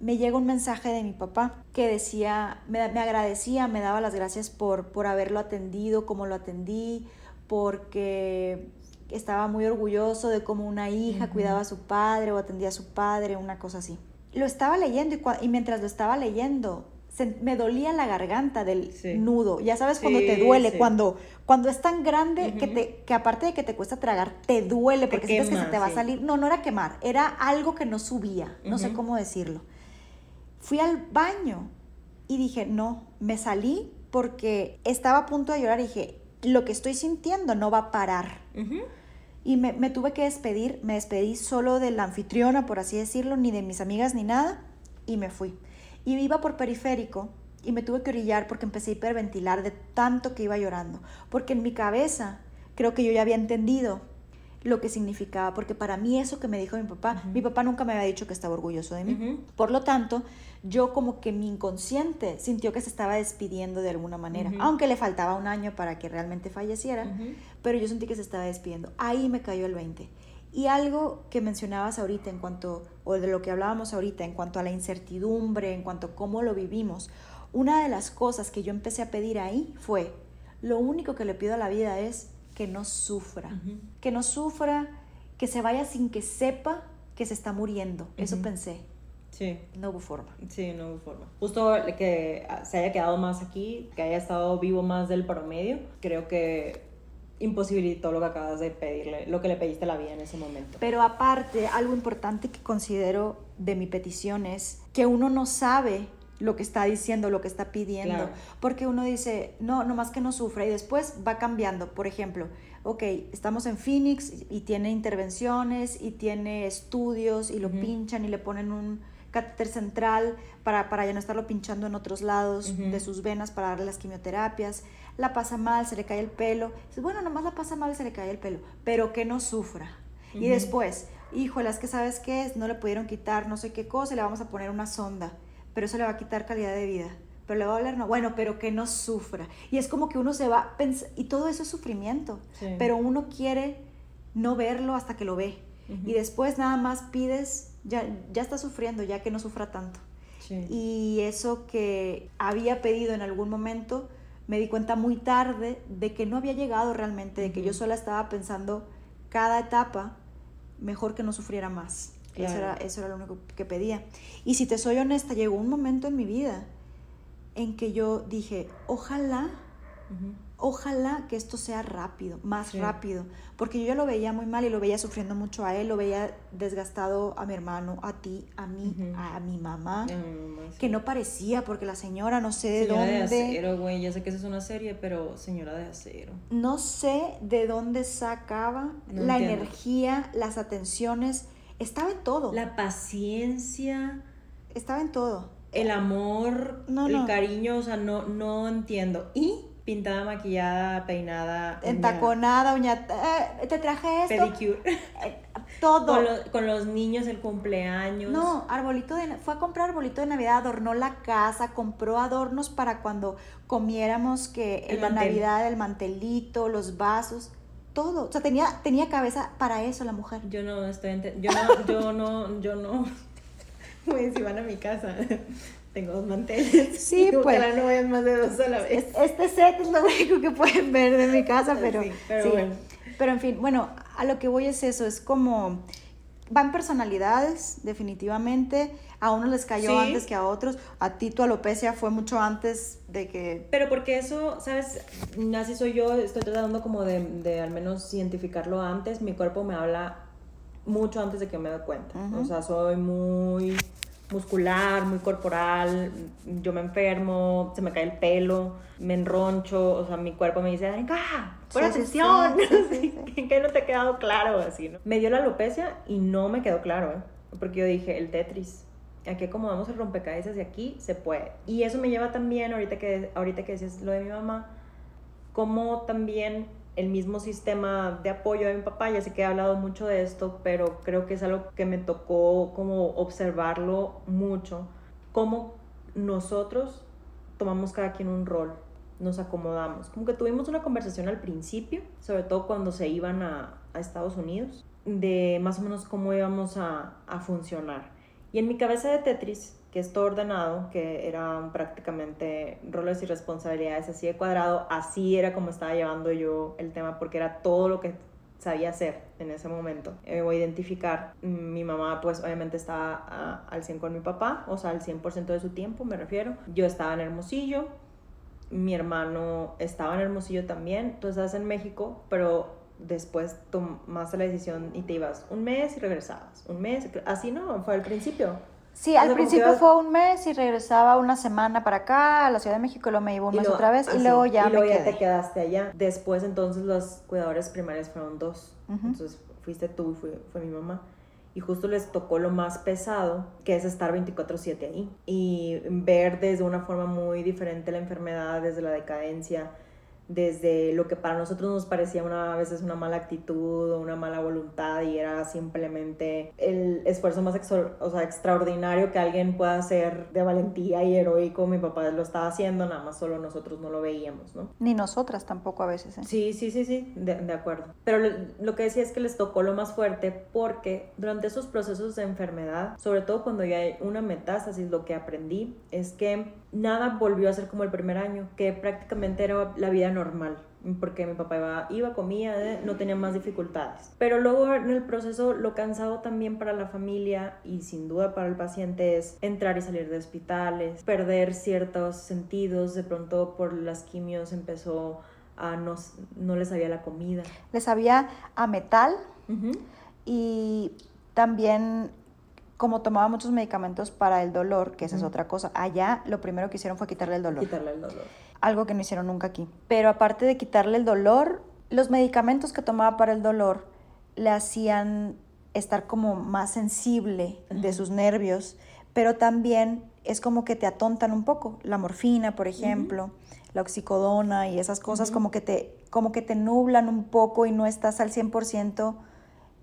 Me llega un mensaje de mi papá que decía, me, agradecía, me daba las gracias por, por haberlo atendido, como lo atendí, porque estaba muy orgulloso de cómo una hija cuidaba a su padre o atendía a su padre, una cosa así. Lo estaba leyendo y, y mientras lo estaba leyendo, me dolía la garganta del nudo. Ya sabes cuando te duele, cuando, cuando es tan grande que, te, que aparte de que te cuesta tragar, te duele porque sientes que se te va a salir. No, no era quemar, era algo que no subía, no sé cómo decirlo. Fui al baño y dije, no, me salí porque estaba a punto de llorar y dije, lo que estoy sintiendo no va a parar. Y me, me tuve que despedir, me despedí solo de la anfitriona, por así decirlo, ni de mis amigas ni nada, y me fui. Y iba por periférico y me tuve que orillar porque empecé a hiperventilar de tanto que iba llorando. Porque en mi cabeza creo que yo ya había entendido lo que significaba, porque para mí eso que me dijo mi papá, mi papá nunca me había dicho que estaba orgulloso de mí. Por lo tanto, yo como que mi inconsciente sintió que se estaba despidiendo de alguna manera, aunque le faltaba un año para que realmente falleciera, pero yo sentí que se estaba despidiendo. Ahí me cayó el 20. Y algo que mencionabas ahorita en cuanto, o de lo que hablábamos ahorita en cuanto a la incertidumbre, en cuanto a cómo lo vivimos, una de las cosas que yo empecé a pedir ahí fue, lo único que le pido a la vida es que no sufra, que no sufra, que se vaya sin que sepa que se está muriendo. Eso pensé. Sí. No hubo forma. Sí, no hubo forma. Justo que se haya quedado más aquí, que haya estado vivo más del promedio, creo que imposibilitó lo que acabas de pedirle, lo que le pediste a la vida en ese momento. Pero aparte, algo importante que considero de mi petición es que uno no sabe lo que está diciendo, lo que está pidiendo, porque uno dice, no, nomás que no sufra y después va cambiando. Por ejemplo, ok, estamos en Phoenix y tiene intervenciones y tiene estudios y lo pinchan y le ponen un catéter central para, para ya no estarlo pinchando en otros lados de sus venas para darle las quimioterapias. La pasa mal, se le cae el pelo. bueno, nomás la pasa mal y se le cae el pelo, pero que no sufra. Y después, híjole, es que sabes qué, no le pudieron quitar no sé qué cosa, le vamos a poner una sonda, pero eso le va a quitar calidad de vida. Pero le va a doler, no, bueno, pero que no sufra. Y es como que uno se va, y todo eso es sufrimiento, pero uno quiere no verlo hasta que lo ve y después nada más pides, ya, ya está sufriendo, ya que no sufra tanto. Y eso que había pedido en algún momento, me di cuenta muy tarde de que no había llegado realmente, de que yo sola estaba pensando cada etapa, mejor que no sufriera más. Eso, era, eso era lo único que pedía. Y si te soy honesta, llegó un momento en mi vida en que yo dije, ojalá ojalá que esto sea rápido, más rápido, porque yo ya lo veía muy mal y lo veía sufriendo mucho a él, lo veía desgastado a mi hermano, a ti, a mí, a mi mamá, que no parecía porque la señora no sé de señora dónde. de acero, güey, ya sé que esa es una serie, pero señora de acero. No sé de dónde sacaba la energía, las atenciones, estaba en todo. La paciencia. Estaba en todo. El amor, el cariño, o sea, no, no entiendo. Y pintada, maquillada, peinada. Entaconada, uña. Eh, te traje esto. Pedicure. Eh, todo. Con, los niños, el cumpleaños. No, arbolito de. Fue a comprar arbolito de Navidad, adornó la casa, compró adornos para cuando comiéramos que en la Navidad, el mantelito, los vasos. Todo. O sea, tenía, tenía cabeza para eso la mujer. Yo no estoy. Yo (laughs) no, yo no, yo no. (laughs) Pues si van a mi casa tengo dos manteles. Sí, (laughs) pues. Ojalá no vayan más de dos a la vez. Este set es lo (laughs) único que pueden ver de mi casa, pero. Sí, pero bueno. Pero en fin, bueno, a lo que voy es eso, es como. Van personalidades, definitivamente. A unos les cayó antes que a otros. A ti tu alopecia fue mucho antes de que... Pero porque eso, ¿sabes? Así soy yo, estoy tratando como de, de al menos identificarlo antes. Mi cuerpo me habla mucho antes de que me dé cuenta. O sea, soy muy muscular, muy corporal, yo me enfermo, se me cae el pelo, me enroncho, o sea, mi cuerpo me dice, venga, pon atención, (laughs) (laughs) que no te ha quedado claro, así, ¿no? Me dio la alopecia y no me quedó claro, ¿eh? Porque yo dije, el Tetris, aquí acomodamos el rompecabezas y aquí se puede. Y eso me lleva también, ahorita que, ahorita que decías lo de mi mamá, como también el mismo sistema de apoyo de mi papá, ya sé que he hablado mucho de esto, pero creo que es algo que me tocó como observarlo mucho, cómo nosotros tomamos cada quien un rol, nos acomodamos. Como que tuvimos una conversación al principio, sobre todo cuando se iban a, Estados Unidos, de más o menos cómo íbamos a, a funcionar. Y en mi cabeza de Tetris que es todo ordenado, que eran prácticamente roles y responsabilidades así de cuadrado, así era como estaba llevando yo el tema, porque era todo lo que sabía hacer en ese momento. Eh, a identificar, mi mamá pues obviamente estaba al 100 con mi papá, o sea, al 100% de su tiempo me refiero. Yo estaba en Hermosillo, mi hermano estaba en Hermosillo también, tú estás en México, pero después tomaste la decisión y te ibas un mes y regresabas, un mes, así no, fue al principio. Sí, al principio fue un mes y regresaba una semana para acá, a la Ciudad de México, y luego me iba un mes otra vez, y luego ya y luego ya te quedaste allá. Después, entonces, los cuidadores primarios fueron dos. Entonces, fuiste tú y fue, fue mi mamá. Y justo les tocó lo más pesado, que es estar 24/7 ahí. Y ver desde una forma muy diferente la enfermedad, desde la decadencia, desde lo que para nosotros nos parecía una, a veces una mala actitud o una mala voluntad y era simplemente el esfuerzo más o sea, extraordinario que alguien pueda hacer de valentía y heroico. Mi papá lo estaba haciendo, nada más solo nosotros no lo veíamos, ¿no? Ni nosotras tampoco a veces. ¿eh? Sí, sí, sí, sí, de, de acuerdo. Pero lo, lo, que decía es que les tocó lo más fuerte porque durante esos procesos de enfermedad, sobre todo cuando ya hay una metástasis, lo que aprendí es que nada volvió a ser como el primer año, que prácticamente era la vida normal, porque mi papá iba, iba comía, eh, no tenía más dificultades. Pero luego en el proceso lo cansado también para la familia y sin duda para el paciente es entrar y salir de hospitales, perder ciertos sentidos, de pronto por las quimios empezó a no, no les sabía la comida. Les sabía a metal y también como tomaba muchos medicamentos para el dolor, que esa es otra cosa, allá lo primero que hicieron fue quitarle el dolor. Quitarle el dolor. Algo que no hicieron nunca aquí. Pero aparte de quitarle el dolor, los medicamentos que tomaba para el dolor le hacían estar como más sensible de sus nervios, pero también es como que te atontan un poco. La morfina, por ejemplo, la oxicodona y esas cosas como, que te, como que te nublan un poco y no estás al 100%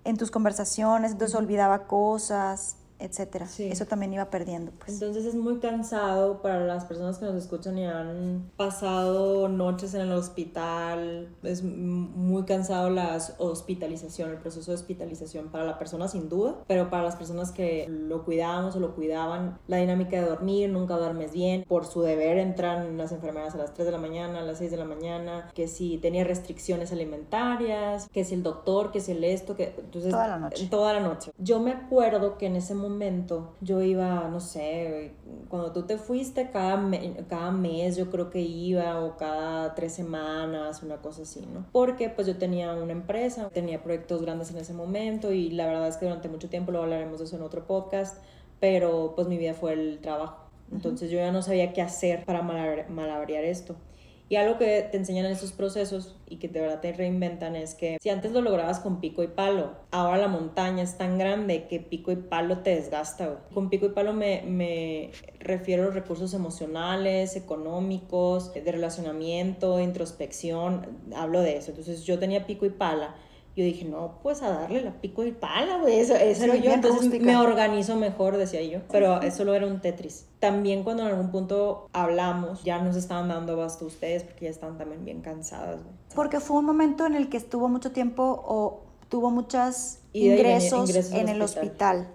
en tus conversaciones, entonces olvidaba cosas, etcétera. Eso también iba perdiendo. Pues. Entonces es muy cansado para las personas que nos escuchan y han pasado noches en el hospital. Es muy cansado la hospitalización, el proceso de hospitalización para la persona sin duda, pero para las personas que lo cuidábamos o lo cuidaban, la dinámica de dormir, nunca duermes bien. Por su deber entran las enfermeras a las 3 de la mañana, a las 6 de la mañana, que si tenía restricciones alimentarias, que si el doctor, que si el esto, que... Entonces, toda la noche. Toda la noche. Yo me acuerdo que en ese momento momento yo iba, no sé, cuando tú te fuiste cada, cada mes yo creo que iba o cada tres semanas, una cosa así, ¿no? Porque pues yo tenía una empresa, tenía proyectos grandes en ese momento y la verdad es que durante mucho tiempo, lo hablaremos de eso en otro podcast, pero pues mi vida fue el trabajo. Entonces yo ya no sabía qué hacer para malabarear esto. Y algo que te enseñan en esos procesos y que de verdad te reinventan es que si antes lo lograbas con pico y palo, ahora la montaña es tan grande que pico y palo te desgasta. Con pico y palo me, me refiero a los recursos emocionales, económicos, de relacionamiento, de introspección, hablo de eso. Entonces yo tenía pico y pala yo dije, no, pues a darle la pico y pala, güey, eso, eso era yo, entonces me organizo mejor, decía yo, pero eso solo era un Tetris. También cuando en algún punto hablamos, ya nos estaban dando abasto ustedes porque ya estaban también bien cansadas, güey. Porque fue un momento en el que estuvo mucho tiempo o tuvo muchos ingresos, en el hospital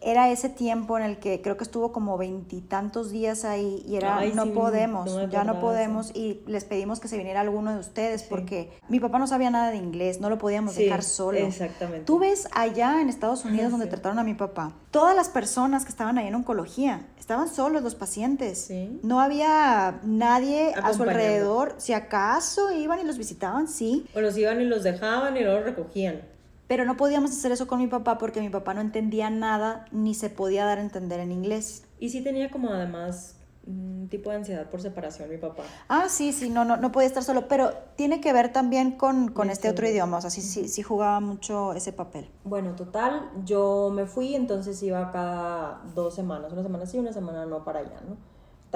era ese tiempo en el que creo que estuvo como veintitantos días ahí y era no podemos, ya no podemos y les pedimos que se viniera alguno de ustedes porque mi papá no sabía nada de inglés, no lo podíamos dejar solo. Exactamente. Tú ves allá en Estados Unidos donde trataron a mi papá, todas las personas que estaban ahí en oncología, estaban solos los pacientes. No había nadie a su alrededor, si acaso iban y los visitaban, sí. O los iban y los dejaban y luego recogían. Pero no podíamos hacer eso con mi papá porque mi papá no entendía nada ni se podía dar a entender en inglés. Y sí tenía como además un tipo de ansiedad por separación mi papá. Ah, sí, sí, no, no, no podía estar solo, pero tiene que ver también con, con este otro idioma, o sea, sí, sí, sí jugaba mucho ese papel. Bueno, total, yo me fui, entonces iba cada dos semanas, una semana sí, una semana no para allá, ¿no?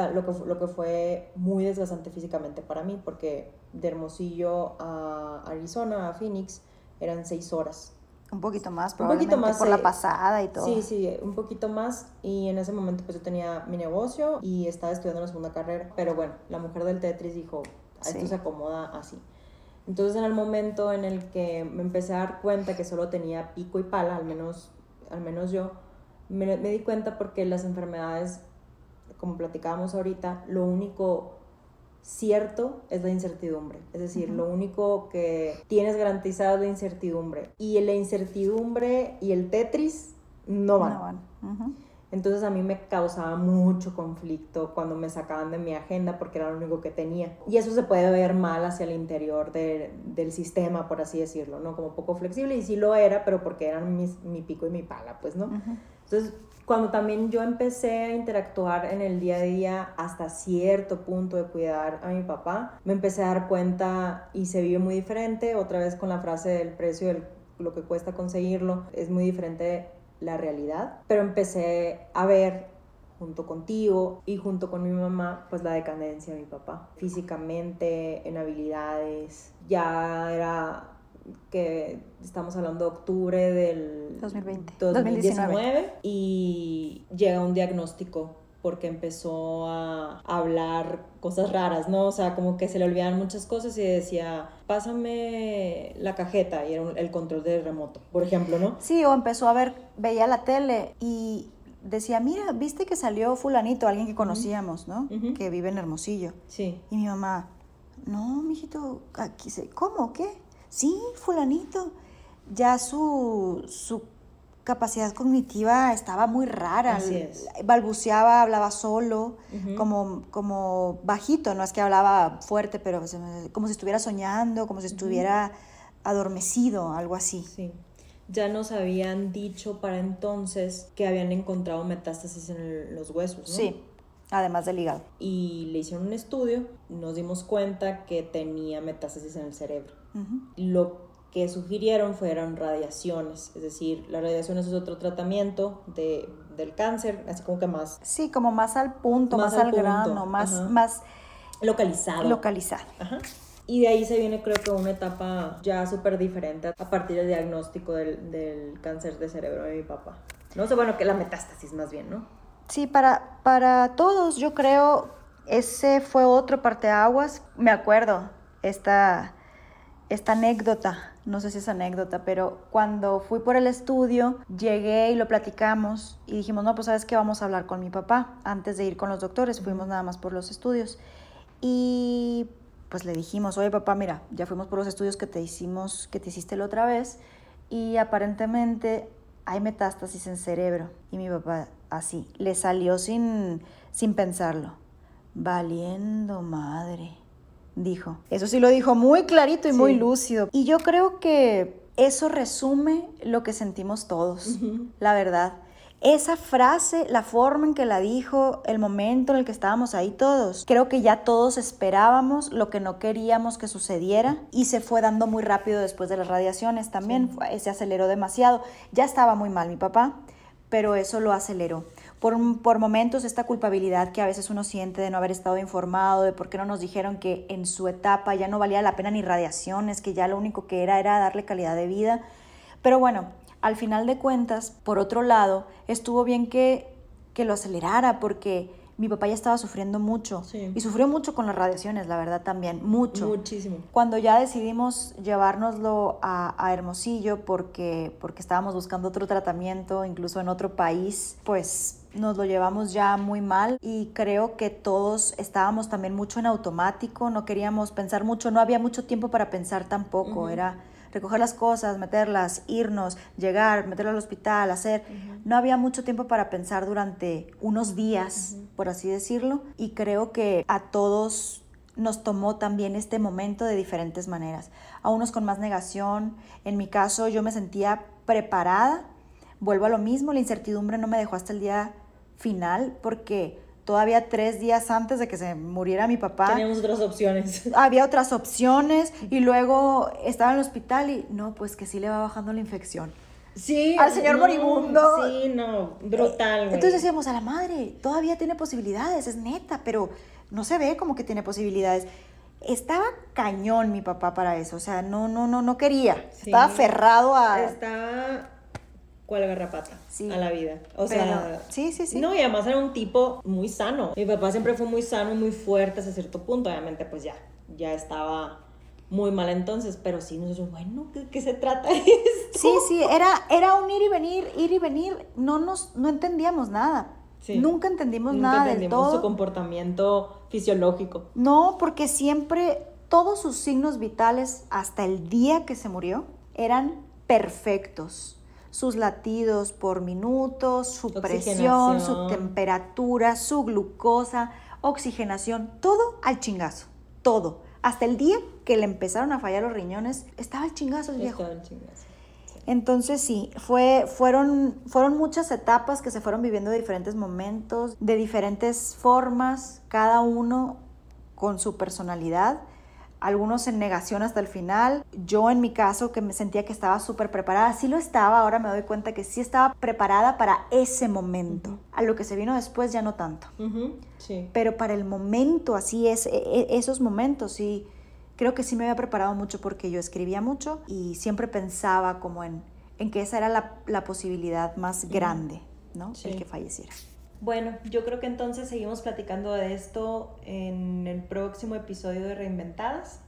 lo que, lo que fue muy desgastante físicamente para mí, porque de Hermosillo a Arizona, a Phoenix, eran seis horas. Un poquito más, probablemente, un poquito más, por la pasada y todo. Sí, sí, un poquito más. Y en ese momento pues yo tenía mi negocio y estaba estudiando la segunda carrera. Pero bueno, la mujer del Tetris dijo, esto se acomoda así. Entonces en el momento en el que me empecé a dar cuenta que solo tenía pico y pala, al menos, al menos yo, me, me di cuenta porque las enfermedades, como platicábamos ahorita, lo único cierto es la incertidumbre. Es decir, lo único que tienes garantizado es la incertidumbre. Y la incertidumbre y el Tetris no van. Entonces a mí me causaba mucho conflicto cuando me sacaban de mi agenda porque era lo único que tenía. Y eso se puede ver mal hacia el interior del sistema, por así decirlo, ¿no? Como poco flexible. Y sí lo era, pero porque eran mi pico y mi pala, pues, ¿no? Entonces cuando también yo empecé a interactuar en el día a día hasta cierto punto de cuidar a mi papá, me empecé a dar cuenta y se vive muy diferente, otra vez con la frase del precio de lo que cuesta conseguirlo, es muy diferente la realidad, pero empecé a ver junto contigo y junto con mi mamá, pues la decadencia de mi papá, físicamente, en habilidades, ya era que estamos hablando de octubre del 2020. 2019 y llega un diagnóstico porque empezó a hablar cosas raras, ¿no? O sea, como que se le olvidaban muchas cosas y decía, pásame la cajeta y era el control de remoto, por ejemplo, ¿no? Sí, o empezó a ver, veía la tele y decía, mira, viste que salió fulanito, alguien que conocíamos, ¿no? Que vive en Hermosillo. Sí. Y mi mamá, no, mijito, aquí se, ¿cómo? ¿Qué? Sí, fulanito, ya su, su capacidad cognitiva estaba muy rara. Así Balbuceaba, hablaba solo, como, como bajito, no es que hablaba fuerte, pero como si estuviera soñando, como si estuviera adormecido, algo así. Sí. Ya nos habían dicho para entonces que habían encontrado metástasis en los huesos, ¿no? Sí, además del hígado. Y le hicieron un estudio, nos dimos cuenta que tenía metástasis en el cerebro. Lo que sugirieron fueron radiaciones, es decir, las radiaciones es otro tratamiento de, del cáncer, así como que más... Sí, como más al punto, más, al, grano, más, más... Localizado. Localizado. Y de ahí se viene creo que una etapa ya súper diferente a partir del diagnóstico del, del, cáncer de cerebro de mi papá. No sé, bueno, que la metástasis más bien, ¿no? Sí, para, para todos, yo creo, ese fue otro parteaguas. Me acuerdo, esta, esta anécdota, no sé si es anécdota, pero cuando fui por el estudio, llegué y lo platicamos y dijimos, no, pues sabes que vamos a hablar con mi papá antes de ir con los doctores, fuimos nada más por los estudios. Y pues le dijimos, oye papá, mira, ya fuimos por los estudios que te hicimos, que te hiciste la otra vez, y aparentemente hay metástasis en cerebro. Y mi papá, así, le salió sin, sin pensarlo. Valiendo madre, dijo. Eso sí lo dijo muy clarito y muy lúcido. Y yo creo que eso resume lo que sentimos todos, la verdad. Esa frase, la forma en que la dijo, el momento en el que estábamos ahí todos, creo que ya todos esperábamos lo que no queríamos que sucediera y se fue dando muy rápido después de las radiaciones también, se aceleró demasiado. Ya estaba muy mal mi papá, pero eso lo aceleró. Por, por, momentos esta culpabilidad que a veces uno siente de no haber estado informado, de por qué no nos dijeron que en su etapa ya no valía la pena ni radiaciones, que ya lo único que era era darle calidad de vida. Pero bueno, al final de cuentas, por otro lado, estuvo bien que, que lo acelerara porque mi papá ya estaba sufriendo mucho y sufrió mucho con las radiaciones, la verdad también, mucho. Muchísimo. Cuando ya decidimos llevárnoslo a, a, Hermosillo porque, porque estábamos buscando otro tratamiento, incluso en otro país, pues nos lo llevamos ya muy mal y creo que todos estábamos también mucho en automático, no queríamos pensar mucho, no había mucho tiempo para pensar tampoco, era recoger las cosas, meterlas, irnos, llegar, meterlo al hospital, hacer. No había mucho tiempo para pensar durante unos días, por así decirlo, y creo que a todos nos tomó también este momento de diferentes maneras. A unos con más negación, en mi caso yo me sentía preparada, vuelvo a lo mismo, la incertidumbre no me dejó hasta el día final porque todavía tres días antes de que se muriera mi papá. Teníamos otras opciones. (laughs) Había otras opciones y luego estaba en el hospital y no, pues que sí le va bajando la infección. Sí. Al señor moribundo. Sí, no, brutal, güey. Entonces decíamos, a la madre, todavía tiene posibilidades, es neta, pero no se ve como que tiene posibilidades. Estaba cañón mi papá para eso, o sea, no, no, no, no quería. Estaba aferrado a... Estaba cual garrapata a la vida. O sea, sí, sí, sí. No, y además era un tipo muy sano. Mi papá siempre fue muy sano y muy fuerte hasta cierto punto. Obviamente, pues ya, ya estaba muy mal entonces, pero sí, nosotros, bueno, ¿qué, qué se trata (laughs) esto? Sí, sí, era, era un ir y venir, ir y venir. No, nos, no entendíamos nada. Nunca entendimos Nunca nada entendimos del todo. su comportamiento fisiológico. No, porque siempre todos sus signos vitales hasta el día que se murió eran perfectos sus latidos por minuto, su presión, su temperatura, su glucosa, oxigenación, todo al chingazo, todo. Hasta el día que le empezaron a fallar los riñones, estaba el chingazo el viejo. Estaba el chingazo. Entonces sí, fue, fueron, fueron muchas etapas que se fueron viviendo de diferentes momentos, de diferentes formas, cada uno con su personalidad algunos en negación hasta el final. Yo en mi caso, que me sentía que estaba súper preparada, sí lo estaba, ahora me doy cuenta que sí estaba preparada para ese momento. A lo que se vino después ya no tanto. sí. Pero para el momento, así es, e, e, esos momentos, sí, creo que sí me había preparado mucho porque yo escribía mucho y siempre pensaba como en, en que esa era la, la posibilidad más grande, ¿no? El que falleciera. Bueno, yo creo que entonces seguimos platicando de esto en el próximo episodio de Reinventadas.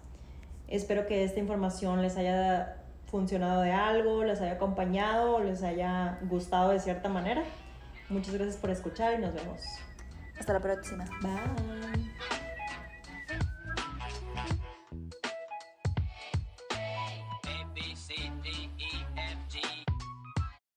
Espero que esta información les haya funcionado de algo, les haya acompañado, les haya gustado de cierta manera. Muchas gracias por escuchar y nos vemos. Hasta la próxima. Bye.